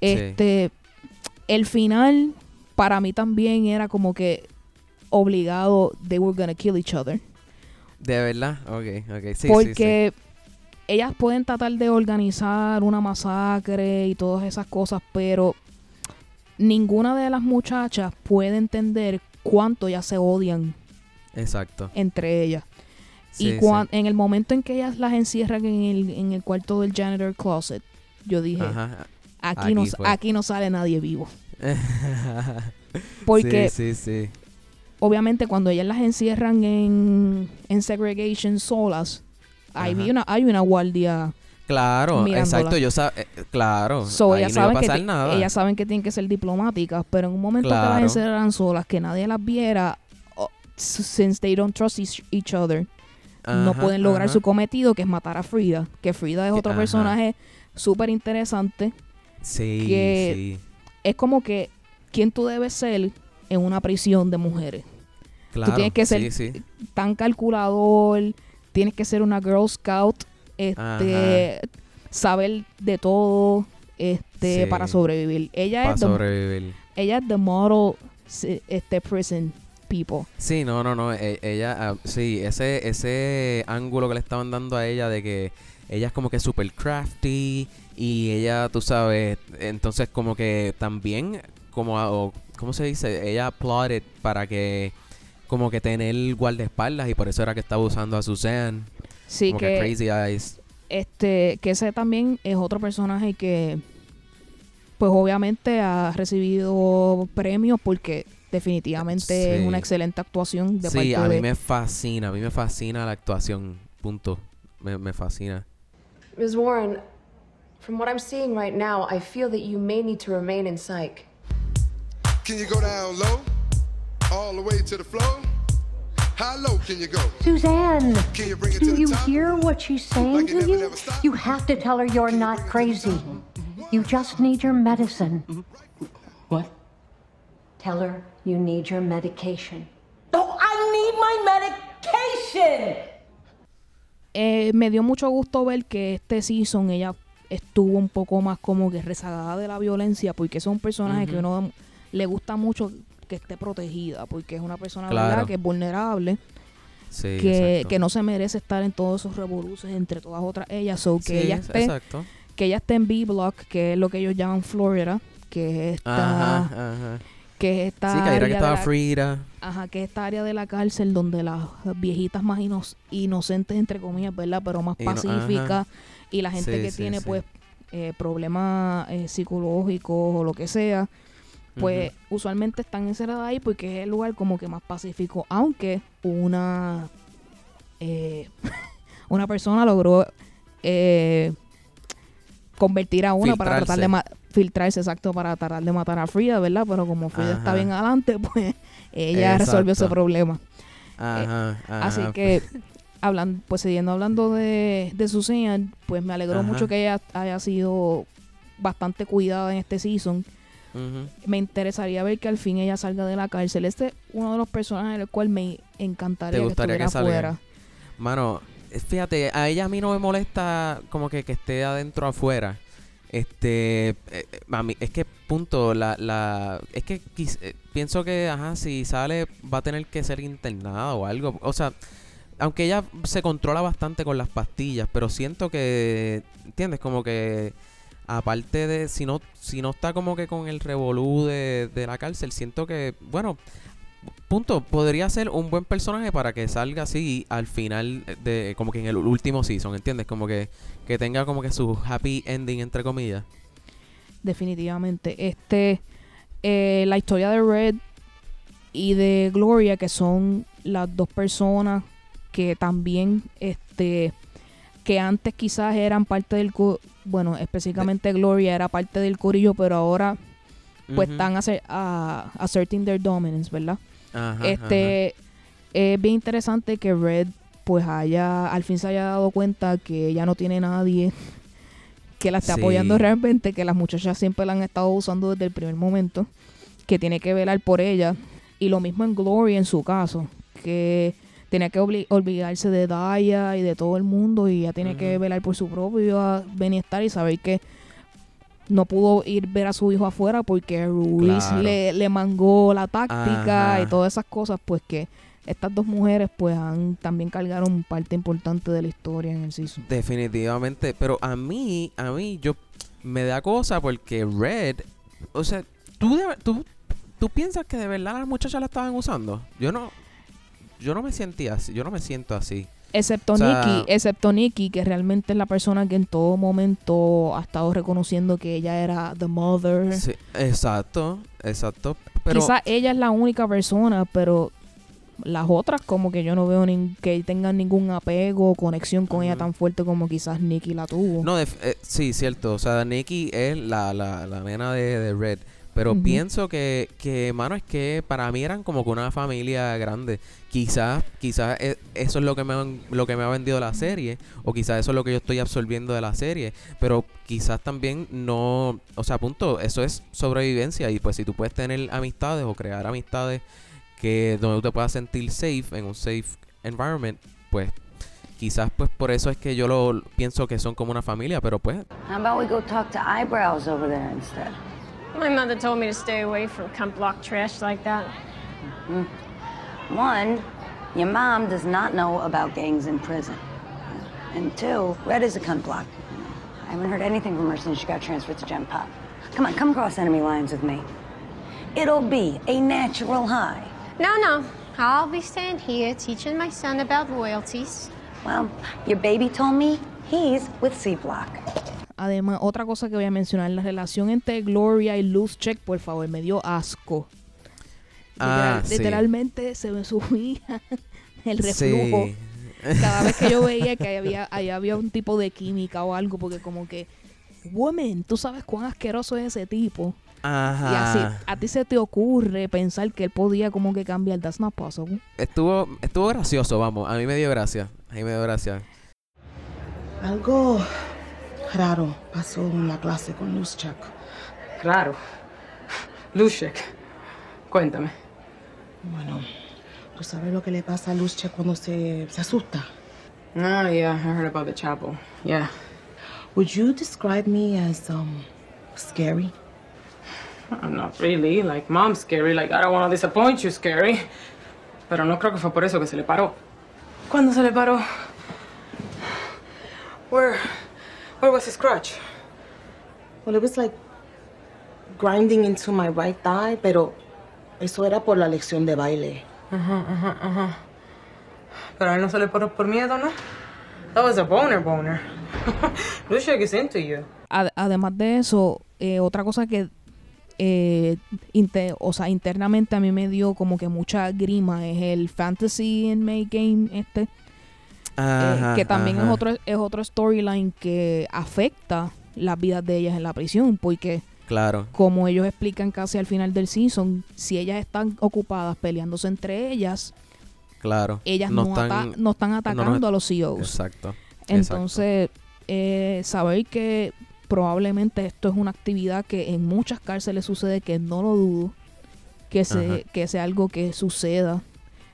Este el final para mí también era como que obligado they were gonna kill each other De verdad, ok, ok. Sí, sí, sí. porque ellas pueden tratar de organizar una masacre y todas esas cosas, pero ninguna de las muchachas puede entender cuánto ya se odian Exacto. entre ellas. Sí, y sí. cuan- en el momento en que ellas las encierran en el, en el cuarto del janitor closet, yo dije, Ajá. aquí, no, aquí no sale nadie vivo. *laughs* Porque sí, sí, sí. obviamente cuando ellas las encierran en, en segregation solas, vi una, hay una guardia Claro, mirándola. exacto, yo sa eh, claro, So, ahí ellas, no iba a saben que pasar ti- nada. ellas saben que tienen que ser diplomáticas, pero en un momento que las Claro. encerraran solas, que nadie las viera, oh, since they don't trust each, each no pueden lograr ajá. su cometido, que es matar a Frida. Que Frida es otro ajá. personaje súper interesante. Sí, que- sí. Es como que quién tú debes ser en una prisión de mujeres. Claro, tienes que ser- sí, sí. Tan calculador, tienes que ser una Girl Scout, este, saber de todo este Sí. para sobrevivir. Ella para es the sobrevivir. ella es the model este prison people. Sí, no, no, no, e- ella, ah, sí, ese, ese ángulo que le estaban dando a ella de que ella es como que super crafty y ella, tú sabes, entonces como que también, como, a- o, ¿cómo se dice? Ella plotted para que, como que tener guardaespaldas y por eso era que estaba usando a Suzanne, Sí como que, que Crazy Eyes. este que ese también es otro personaje que pues obviamente ha recibido premios porque definitivamente es una excelente actuación de Sí, parte a mí de me fascina, a mí me fascina la actuación, punto, me, me fascina. Ms. Warren, from what I'm seeing right now, I feel that you may need to remain in psych. Can you go down low? All the way to the floor? How low can you go? Suzanne, Can you bring it to do the you top? hear what she's saying Like to never, you? never? You have to tell her you're not crazy. You just need your medicine. What? Tell her you need your medication. Oh, I need my medication! Eh, me dio mucho gusto ver que este season ella estuvo un poco más como que rezagada de la violencia porque es un personaje que uno le gusta mucho que esté protegida porque es una persona Claro. ¿verdad? que es vulnerable Sí, que, que no se merece estar en todos esos revoluces entre todas otras ellas so que Sí, ella es- esté exacto. que ella esté en B-Block que es lo que ellos llaman Florida que es esta Ajá, ajá. Que es esta Sí, que que área de estaba la- Frida. Ajá, que esta área de la cárcel donde las viejitas más inos- inocentes, entre comillas, ¿verdad? Pero más Y no- pacíficas y la gente Sí, que sí, tiene, sí. pues, eh, problemas eh, psicológicos o lo que sea, pues usualmente están encerradas ahí porque es el lugar como que más pacífico, aunque una eh, *laughs* una persona logró convertir a una para tratar de filtrarse, exacto, para tratar de matar a Frida, ¿verdad? Pero como Frida está bien adelante, *laughs* pues ella resolvió ese problema. Ajá, ajá. Así que, hablan, pues siguiendo hablando de, de Susan, pues me alegró Ajá. mucho que ella haya sido bastante cuidada en este season. Me interesaría ver que al fin ella salga de la cárcel. Este es uno de los personajes del cual me encantaría ¿Te que gustaría estuviera que saliera? afuera. Mano, eh, fíjate, a ella a mí no me molesta como que, que esté adentro afuera. Este, eh, eh, a mí- es que punto, la, la, es que eh, pienso que, ajá, si sale va a tener que ser internada o algo. O sea, aunque ella se controla bastante con las pastillas, pero siento que, ¿entiendes? Como que aparte de, si no, si no está como que con el revolú de, de la cárcel, siento que, bueno, punto, podría ser un buen personaje para que salga así al final de, como que en el último season, ¿entiendes? Como que, que tenga como que su happy ending, entre comillas. definitivamente. Este, eh, la historia de Red y de Gloria, que son las dos personas que también, este, que antes quizás eran parte del, bueno, específicamente Gloria era parte del corillo, pero ahora pues están aser- a- asserting their dominance, ¿verdad? Ajá, este, es bien interesante que Red pues haya, al fin se haya dado cuenta que ella no tiene nadie *laughs* que la esté Sí. apoyando realmente, que las muchachas siempre la han estado usando desde el primer momento, que tiene que velar por ella. Y lo mismo en Glory en su caso, que tenía que olvidarse de Daya y de todo el mundo y ella tiene que velar por su propio bienestar y saber que no pudo ir ver a su hijo afuera porque Ruiz Claro. le, le mangó la táctica Ajá. y todas esas cosas, pues que estas dos mujeres pues han también cargaron parte importante de la historia en el season. Definitivamente, pero a mí, a mí, yo me da cosa porque Red, o sea, tú, de- tú, tú piensas que de verdad las muchachas la estaban usando. Yo no, yo no me sentía así, yo no me siento así. Excepto O sea- Nikki, excepto Nikki, que realmente es la persona que en todo momento ha estado reconociendo que ella era the mother. Sí, exacto, exacto. Pero Quizás ella es la única persona, pero las otras como que yo no veo nin- que tengan ningún apego o conexión con ella tan fuerte como quizás Nikki la tuvo. No, eh, sí, cierto. O sea, Nikki es la, la, la nena de, de Red. Pero pienso que, que, mano, es que para mí eran como que una familia grande. Quizás, quizás e- eso es lo que me han- lo que me ha vendido la serie. O quizás eso es lo que yo estoy absorbiendo de la serie. Pero quizás también no. O sea, punto, eso es sobrevivencia. Y pues si tú puedes tener amistades o crear amistades que donde tú te puedas sentir safe, en un safe environment, pues quizás pues por eso es que yo lo pienso que son como una familia, pero pues How about we go talk to eyebrows over there instead? My mother told me to stay away from cunt block trash like that. Mm-hmm. One, your mom does not know about gangs in prison. And two, Red is a cunt block. I haven't heard anything from her since she got transferred to Gen Pop. Come on, come cross enemy lines with me. It'll be a natural high. No, no. I'll be staying here teaching my son about loyalties. Well, your baby told me he's with C Block. Además, otra cosa que voy a mencionar, la relación entre Gloria y Luz Check, por favor, me dio asco. Ah, Literal- sí. Literalmente se me *laughs* subía el reflujo. Sí. Cada vez que yo *laughs* veía que había, ahí había un tipo de química o algo, porque como que, woman, tú sabes cuán asqueroso es ese tipo. Y así, Ajá. a ti se te ocurre pensar que él podía como que cambiar. That's not possible. Estuvo, estuvo gracioso, vamos. A mí me dio gracia. A mí me dio gracia. Algo raro pasó en la clase con Luzchak. Raro. Lushek, cuéntame. Bueno, ¿tú sabes lo que le pasa a Luzchak cuando se, se asusta? Oh, yeah, I heard about the chapel. Yeah. Would you describe me as, um, scary? I'm not really. Like, mom's scary. Like, I don't want to disappoint you, scary. Pero no creo que fue por eso que se le paró. ¿Cuándo se le paró? Where, where was his crutch? Well, it was like grinding into my right thigh, pero eso era por la lección de baile. Ajá, ajá, ajá. Pero a él no se le paró por miedo, ¿no? That was a boner boner. Lushek is into you. Ad- además de eso, eh, otra cosa que eh, inte- o sea, internamente a mí me dio como que mucha grima es el Fantasy Inmate Game este. Eh, que también es otro es otro storyline que afecta las vidas de ellas en la prisión porque Claro. como ellos explican casi al final del season si ellas están ocupadas peleándose entre ellas Claro. ellas no, ata- no están atacando nos- a los CEOs Exacto. entonces eh, saber que probablemente esto es una actividad que en muchas cárceles sucede que no lo dudo que se que sea algo que suceda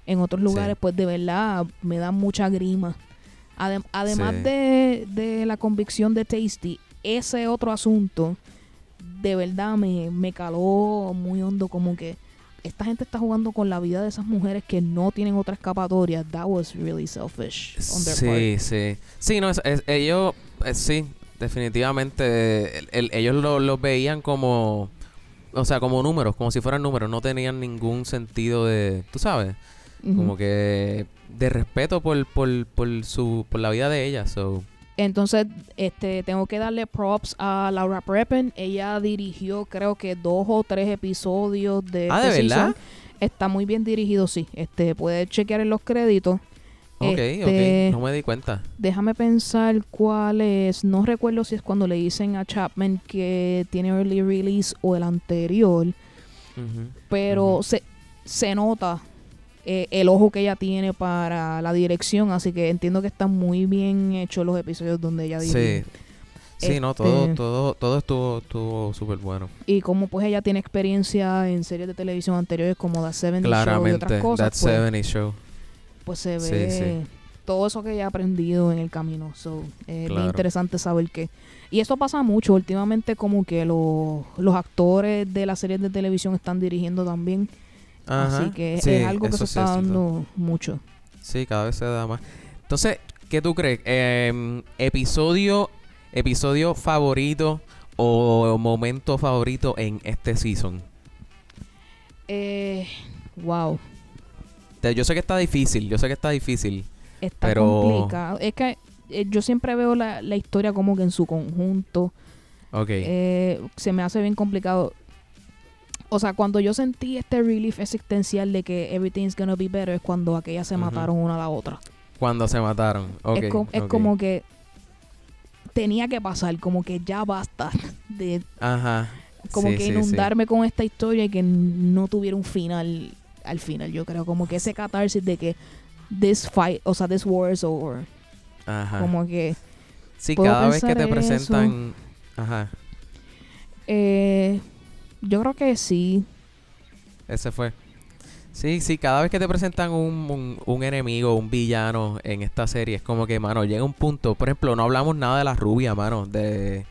en otros Sí. lugares pues de verdad me da mucha grima Adem- además Sí. de, de la convicción de Tasty ese otro asunto de verdad me, me caló muy hondo como que esta gente está jugando con la vida de esas mujeres que no tienen otra escapatoria. That was really selfish on their Sí, part. sí. Sí, no, es- es- ellos, eh, sí, definitivamente, el- el- ellos lo, los veían como, o sea, como números, como si fueran números, no tenían ningún sentido de, tú sabes, como que de respeto por, por, por su, por la vida de ella, so, Entonces, este, tengo que darle props a Laura Preppen. Ella dirigió, creo que dos o tres episodios de Ah, ¿de verdad? season. Está muy bien dirigido, sí. Este, puedes chequear en los créditos. ok, Este, ok, no me di cuenta. Déjame pensar cuál es. No recuerdo si es cuando le dicen a Chapman que tiene early release o el anterior. Pero se, se nota eh, el ojo que ella tiene para la dirección. Así que entiendo que están muy bien hechos los episodios donde ella dirige. Sí, sí, no, todo, Este- todo, todo estuvo, estuvo súper bueno. Y como pues ella tiene experiencia en series de televisión anteriores como The Seven Show y otras cosas, That pues, 70 Show. pues se ve sí. todo eso que ella ha aprendido en el camino. So, es interesante saber que... Y esto pasa mucho. Últimamente como que los, los actores de las series de televisión están dirigiendo también. Ajá, Así que sí, es algo que se sí está es dando mucho. Sí, cada vez se da más. Entonces, ¿qué tú crees? Em, episodio, episodio favorito o momento favorito en este season. Eh, wow. Yo sé que está difícil, yo sé que está difícil. Está Pero- complicado. Es que eh, yo siempre veo la, la historia como que en su conjunto. Ok. Eh, se me hace bien complicado. O sea, cuando yo sentí este relief existencial de que everything's gonna be better es cuando aquellas se mataron una a la otra. Cuando se mataron. Ok, es, co- es como que tenía que pasar, como que ya basta de Ajá. como sí, que sí, sí. inundarme con esta historia y que no tuviera un final al final. Yo creo como que ese catarsis de que this fight, o sea, this war is over. Ajá. Como que Sí, cada vez que te eso. presentan... Ajá. eh, yo creo que sí. Ese fue. Sí, sí, cada vez que te presentan un, un, un enemigo, un villano en esta serie, es como que, mano, llega un punto. Por ejemplo, no hablamos nada de la rubia, mano. De.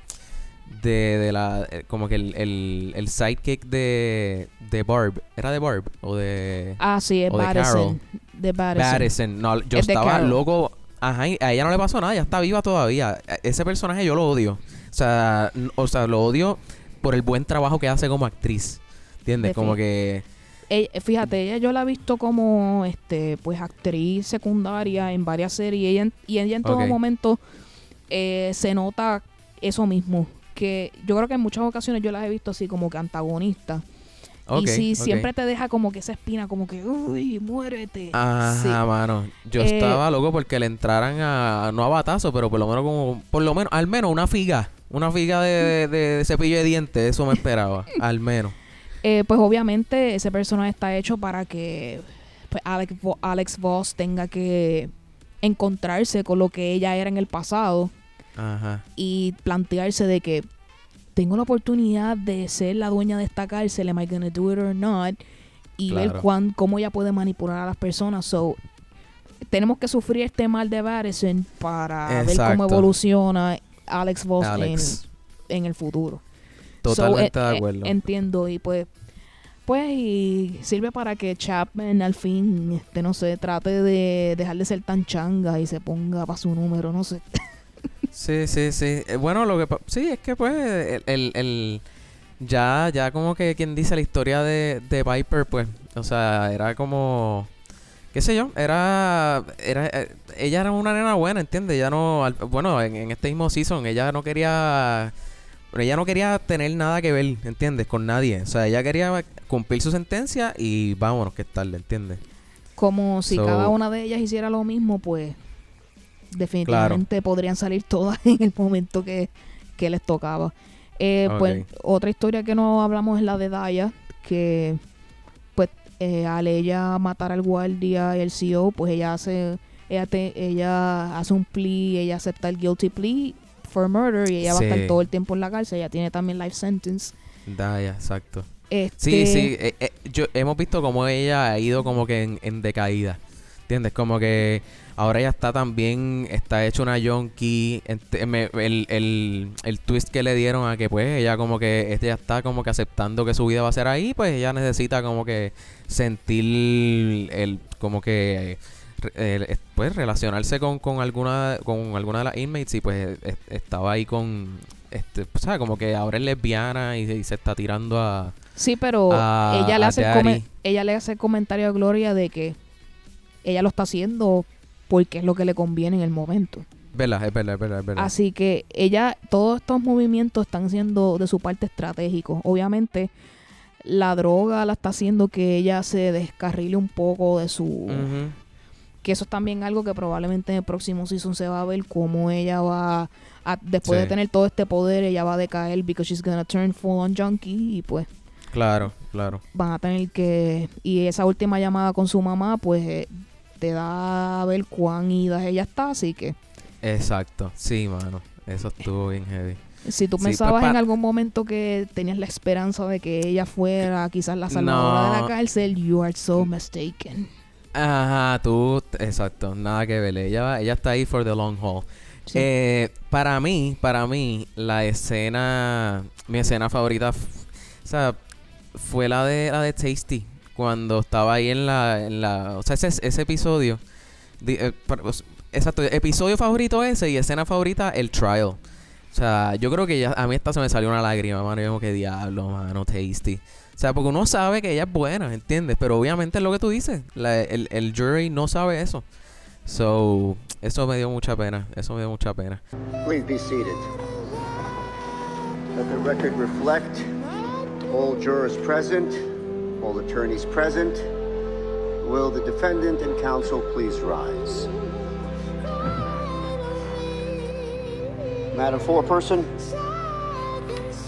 De, de la. eh, Como que el, el, el sidekick de. De Barb. ¿Era de Barb? O de. Ah, sí, es o de. Madison. No, yo Es estaba loco. Ajá, a ella no le pasó nada, ya está viva todavía. E- Ese personaje yo lo odio. O sea, o sea, lo odio por el buen trabajo que hace como actriz. ¿Entiendes? Como que. Ella- fíjate, ella yo la he visto como este pues actriz secundaria en varias series y ella, en- y ella en todo momento eh, se nota eso mismo. Que yo creo que en muchas ocasiones yo las he visto así como que antagonista. Ok, y sí, ok. siempre te deja como que esa espina, como que, uy, muérete. Ajá, Sí. mano. Yo Eh, estaba loco porque le entraran a. No a batazo, pero por lo menos como. Por lo menos, al menos una figa. Una figa de, de- de cepillo de dientes. Eso me esperaba. *laughs* al menos. Eh, pues obviamente ese personaje está hecho para que pues, Alex, Vo- Alex Voss tenga que encontrarse con lo que ella era en el pasado Ajá. y plantearse de que tengo la oportunidad de ser la dueña de esta cárcel, am I gonna do it or not? Y ver cuán, cómo ella puede manipular a las personas. So, tenemos que sufrir este mal de Madison para ver cómo evoluciona Alex Voss en, Alex. en el futuro. Totalmente So, de eh, eh, acuerdo. entiendo y pues pues y sirve para que Chapman al fin este no sé trate de dejar de ser tan changa y se ponga para su número no sé *laughs* Sí, sí, sí. Eh, Bueno, lo que sí es que pues el, el, el- ya ya como que quien dice la historia de, de Viper pues, o sea, era como qué sé yo, era era eh, ella era una nena buena, ¿entiendes? Ella no al- bueno, en, en este mismo season ella no quería ella no quería tener nada que ver, ¿entiendes? Con nadie. O sea, ella quería cumplir su sentencia y vámonos, que es tarde, ¿entiendes? como si So- cada una de ellas hiciera lo mismo pues definitivamente podrían salir todas *laughs* en el momento que, que les tocaba Eh, pues otra historia que no hablamos es la de Daya que eh, al ella matar al guardia y el CEO pues ella hace ella te- ella hace un plea ella acepta el guilty plea for murder y ella va a estar todo el tiempo en la cárcel ella tiene también life sentence Daya, exacto. Este- Sí, sí. eh, eh, yo, hemos visto cómo ella ha ido como que en, en decaída. ¿Entiendes? Como que Ahora ella está también, está hecha una junkie. Ente- me- el, el, el twist que le dieron a que pues ella como que ella está como que aceptando que su vida va a ser ahí, pues ella necesita como que sentir el, como que eh, el- pues relacionarse con, con alguna, con alguna de las inmates y pues es- estaba ahí con este, o sea, como que ahora es lesbiana y, y se está tirando a Sí, pero a- ella le hace ella le hace el comentario a Gloria de que ella lo está haciendo porque es lo que le conviene en el momento. verdad, es verdad, es verdad, es verdad. Así que ella, todos estos movimientos están siendo de su parte estratégicos. Obviamente, la droga la está haciendo que ella se descarrile un poco de su... Que eso es también algo que probablemente en el próximo season se va a ver cómo ella va a, después de tener todo este poder, ella va a decaer because she's gonna turn full on junkie y pues Claro, claro. van a tener que y esa última llamada con su mamá pues eh, te da a ver cuán ida ella está, así que Exacto. Sí, mano. Eso estuvo bien heavy. Si tú Sí, pensabas en algún momento que tenías la esperanza de que ella fuera quizás la salvadora de la No. cárcel, you are so mistaken. Ajá, tú, exacto, nada que ver. Ella, va- ella está ahí for the long haul. Sí. Eh, para mí, para mí, la escena, mi escena favorita, o sea, fue la de la de Tasty cuando estaba ahí en la, en la, o sea, ese, ese episodio, di- eh, exacto, episodio favorito ese y escena favorita el trial. O sea, yo creo que ya a mí esta se me salió una lágrima, mano. Yo como que diablo, mano, tasty. O sea, porque uno sabe que ella es buena, ¿entiendes? Pero obviamente es lo que tú dices. el, el jury no sabe eso. So, eso me dio mucha pena. Eso me dio mucha pena. Please be seated. Let the record reflect all jurors present, all attorneys present. Will the defendant and counsel please rise? Madam Foreperson,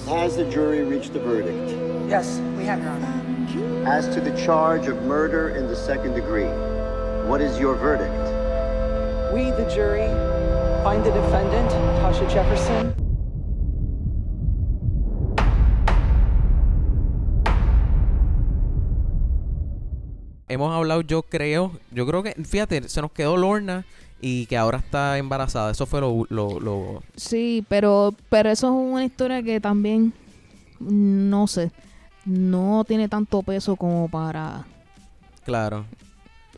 has the jury reached a verdict? Yes, we have, Your Honor. As to the charge of murder in the second degree, what is your verdict? We, the jury, find the defendant, Tasha Jefferson, Hemos hablado, yo creo, yo creo que, fíjate, se nos quedó Lorna y que ahora está embarazada. Eso fue lo, lo, lo- Sí, pero, pero eso es una historia que también, no sé, no tiene tanto peso como para... claro.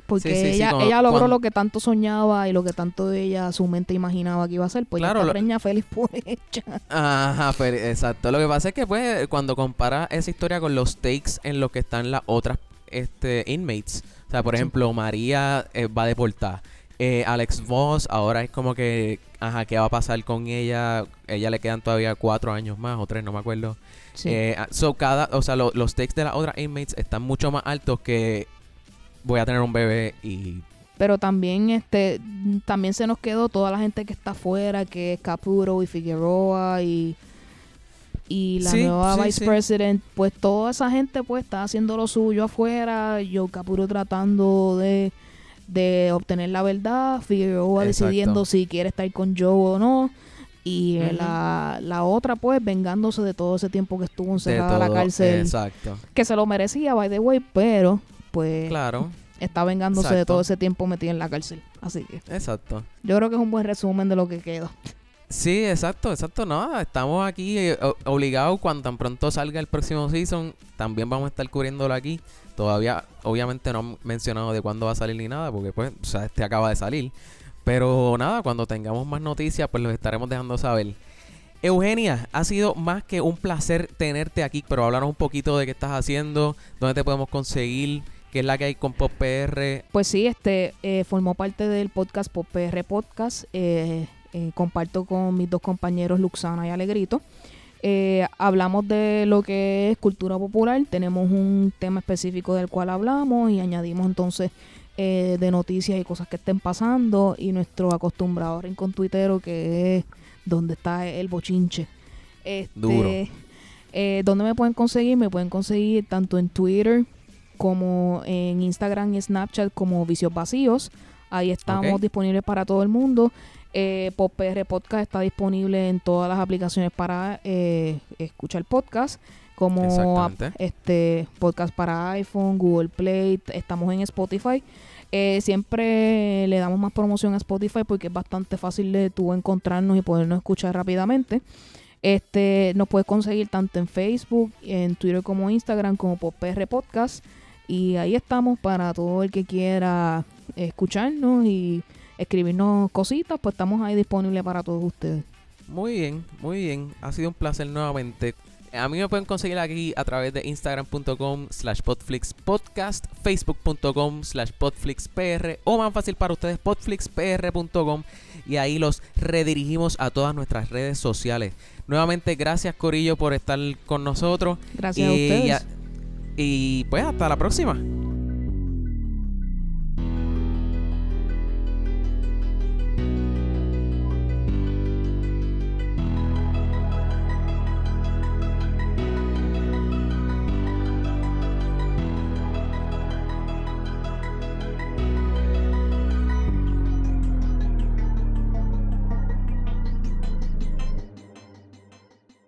Porque Sí, sí, sí, ella, ella logró cuando- lo que tanto soñaba y lo que tanto ella, su mente imaginaba que iba a hacer. Pues Claro, ya está lo- preña feliz por ella. *laughs* Ajá, pero exacto. Lo que pasa es que pues cuando compara esa historia con los takes en los que están las otras este inmates, o sea, por ejemplo, María eh, va deportada. Eh, Alex Voss ahora es como que, ajá, ¿qué va a pasar con ella? Ella le quedan todavía cuatro años más o tres, no me acuerdo. Sí. Eh, ah, so cada, o sea, lo- los takes de las otras inmates están mucho más altos que voy a tener un bebé y Pero también este también se nos quedó toda la gente que está afuera, que es Capuro y Figueroa y, y la Sí, nueva sí, vice sí. president, pues toda esa gente pues está haciendo lo suyo afuera, yo Capuro tratando de, de obtener la verdad, Figueroa Exacto. decidiendo si quiere estar con Joe o no. Y eh, la, la otra, pues, vengándose de todo ese tiempo que estuvo encerrada en la cárcel. Exacto. Que se lo merecía, by the way, pero, pues, Claro. está vengándose de todo ese tiempo metido en la cárcel. Así que Exacto. yo creo que es un buen resumen de lo que queda. Sí, exacto, exacto. No, estamos aquí eh, obligados cuando tan pronto salga el próximo season. También vamos a estar cubriéndolo aquí. Todavía, obviamente, no han mencionado de cuándo va a salir ni nada, porque pues, o sea, este acaba de salir. Pero nada, cuando tengamos más noticias, pues los estaremos dejando saber. Eugenia, ha sido más que un placer tenerte aquí, pero háblanos un poquito de qué estás haciendo, dónde te podemos conseguir, qué es la que hay con Pop PR. Pues sí, este eh, formó parte del podcast Pop PR Podcast. eh, eh, comparto con mis dos compañeros Luxana y Alegrito. Eh, hablamos de lo que es cultura popular. Tenemos un tema específico del cual hablamos y añadimos entonces eh, de noticias y cosas que estén pasando. Y nuestro acostumbrado rincón tuitero que es donde está el bochinche. Este, Duro. eh, ¿Dónde me pueden conseguir? Me pueden conseguir tanto en Twitter como en Instagram y Snapchat como Vicios Vacíos. Ahí estamos disponibles para todo el mundo. Eh, Pop PR Podcast está disponible en todas las aplicaciones para eh, escuchar podcast, como Exactamente. ap- este podcast para iPhone, Google Play. Estamos en Spotify. Eh, siempre le damos más promoción a Spotify porque es bastante fácil de tú encontrarnos y podernos escuchar rápidamente. Este, nos puedes conseguir tanto en Facebook, en Twitter como Instagram, como por PR Podcast. Y ahí estamos para todo el que quiera escucharnos y escribirnos cositas, pues estamos ahí disponibles para todos ustedes. Muy bien, muy bien. Ha sido un placer nuevamente. A mí me pueden conseguir aquí a través de instagram.com slash podflixpodcast, facebook.com slash podflixpr o más fácil para ustedes podflixpr.com y ahí los redirigimos a todas nuestras redes sociales. Nuevamente gracias Corillo por estar con nosotros. Gracias a Y- ustedes. Y pues hasta la próxima.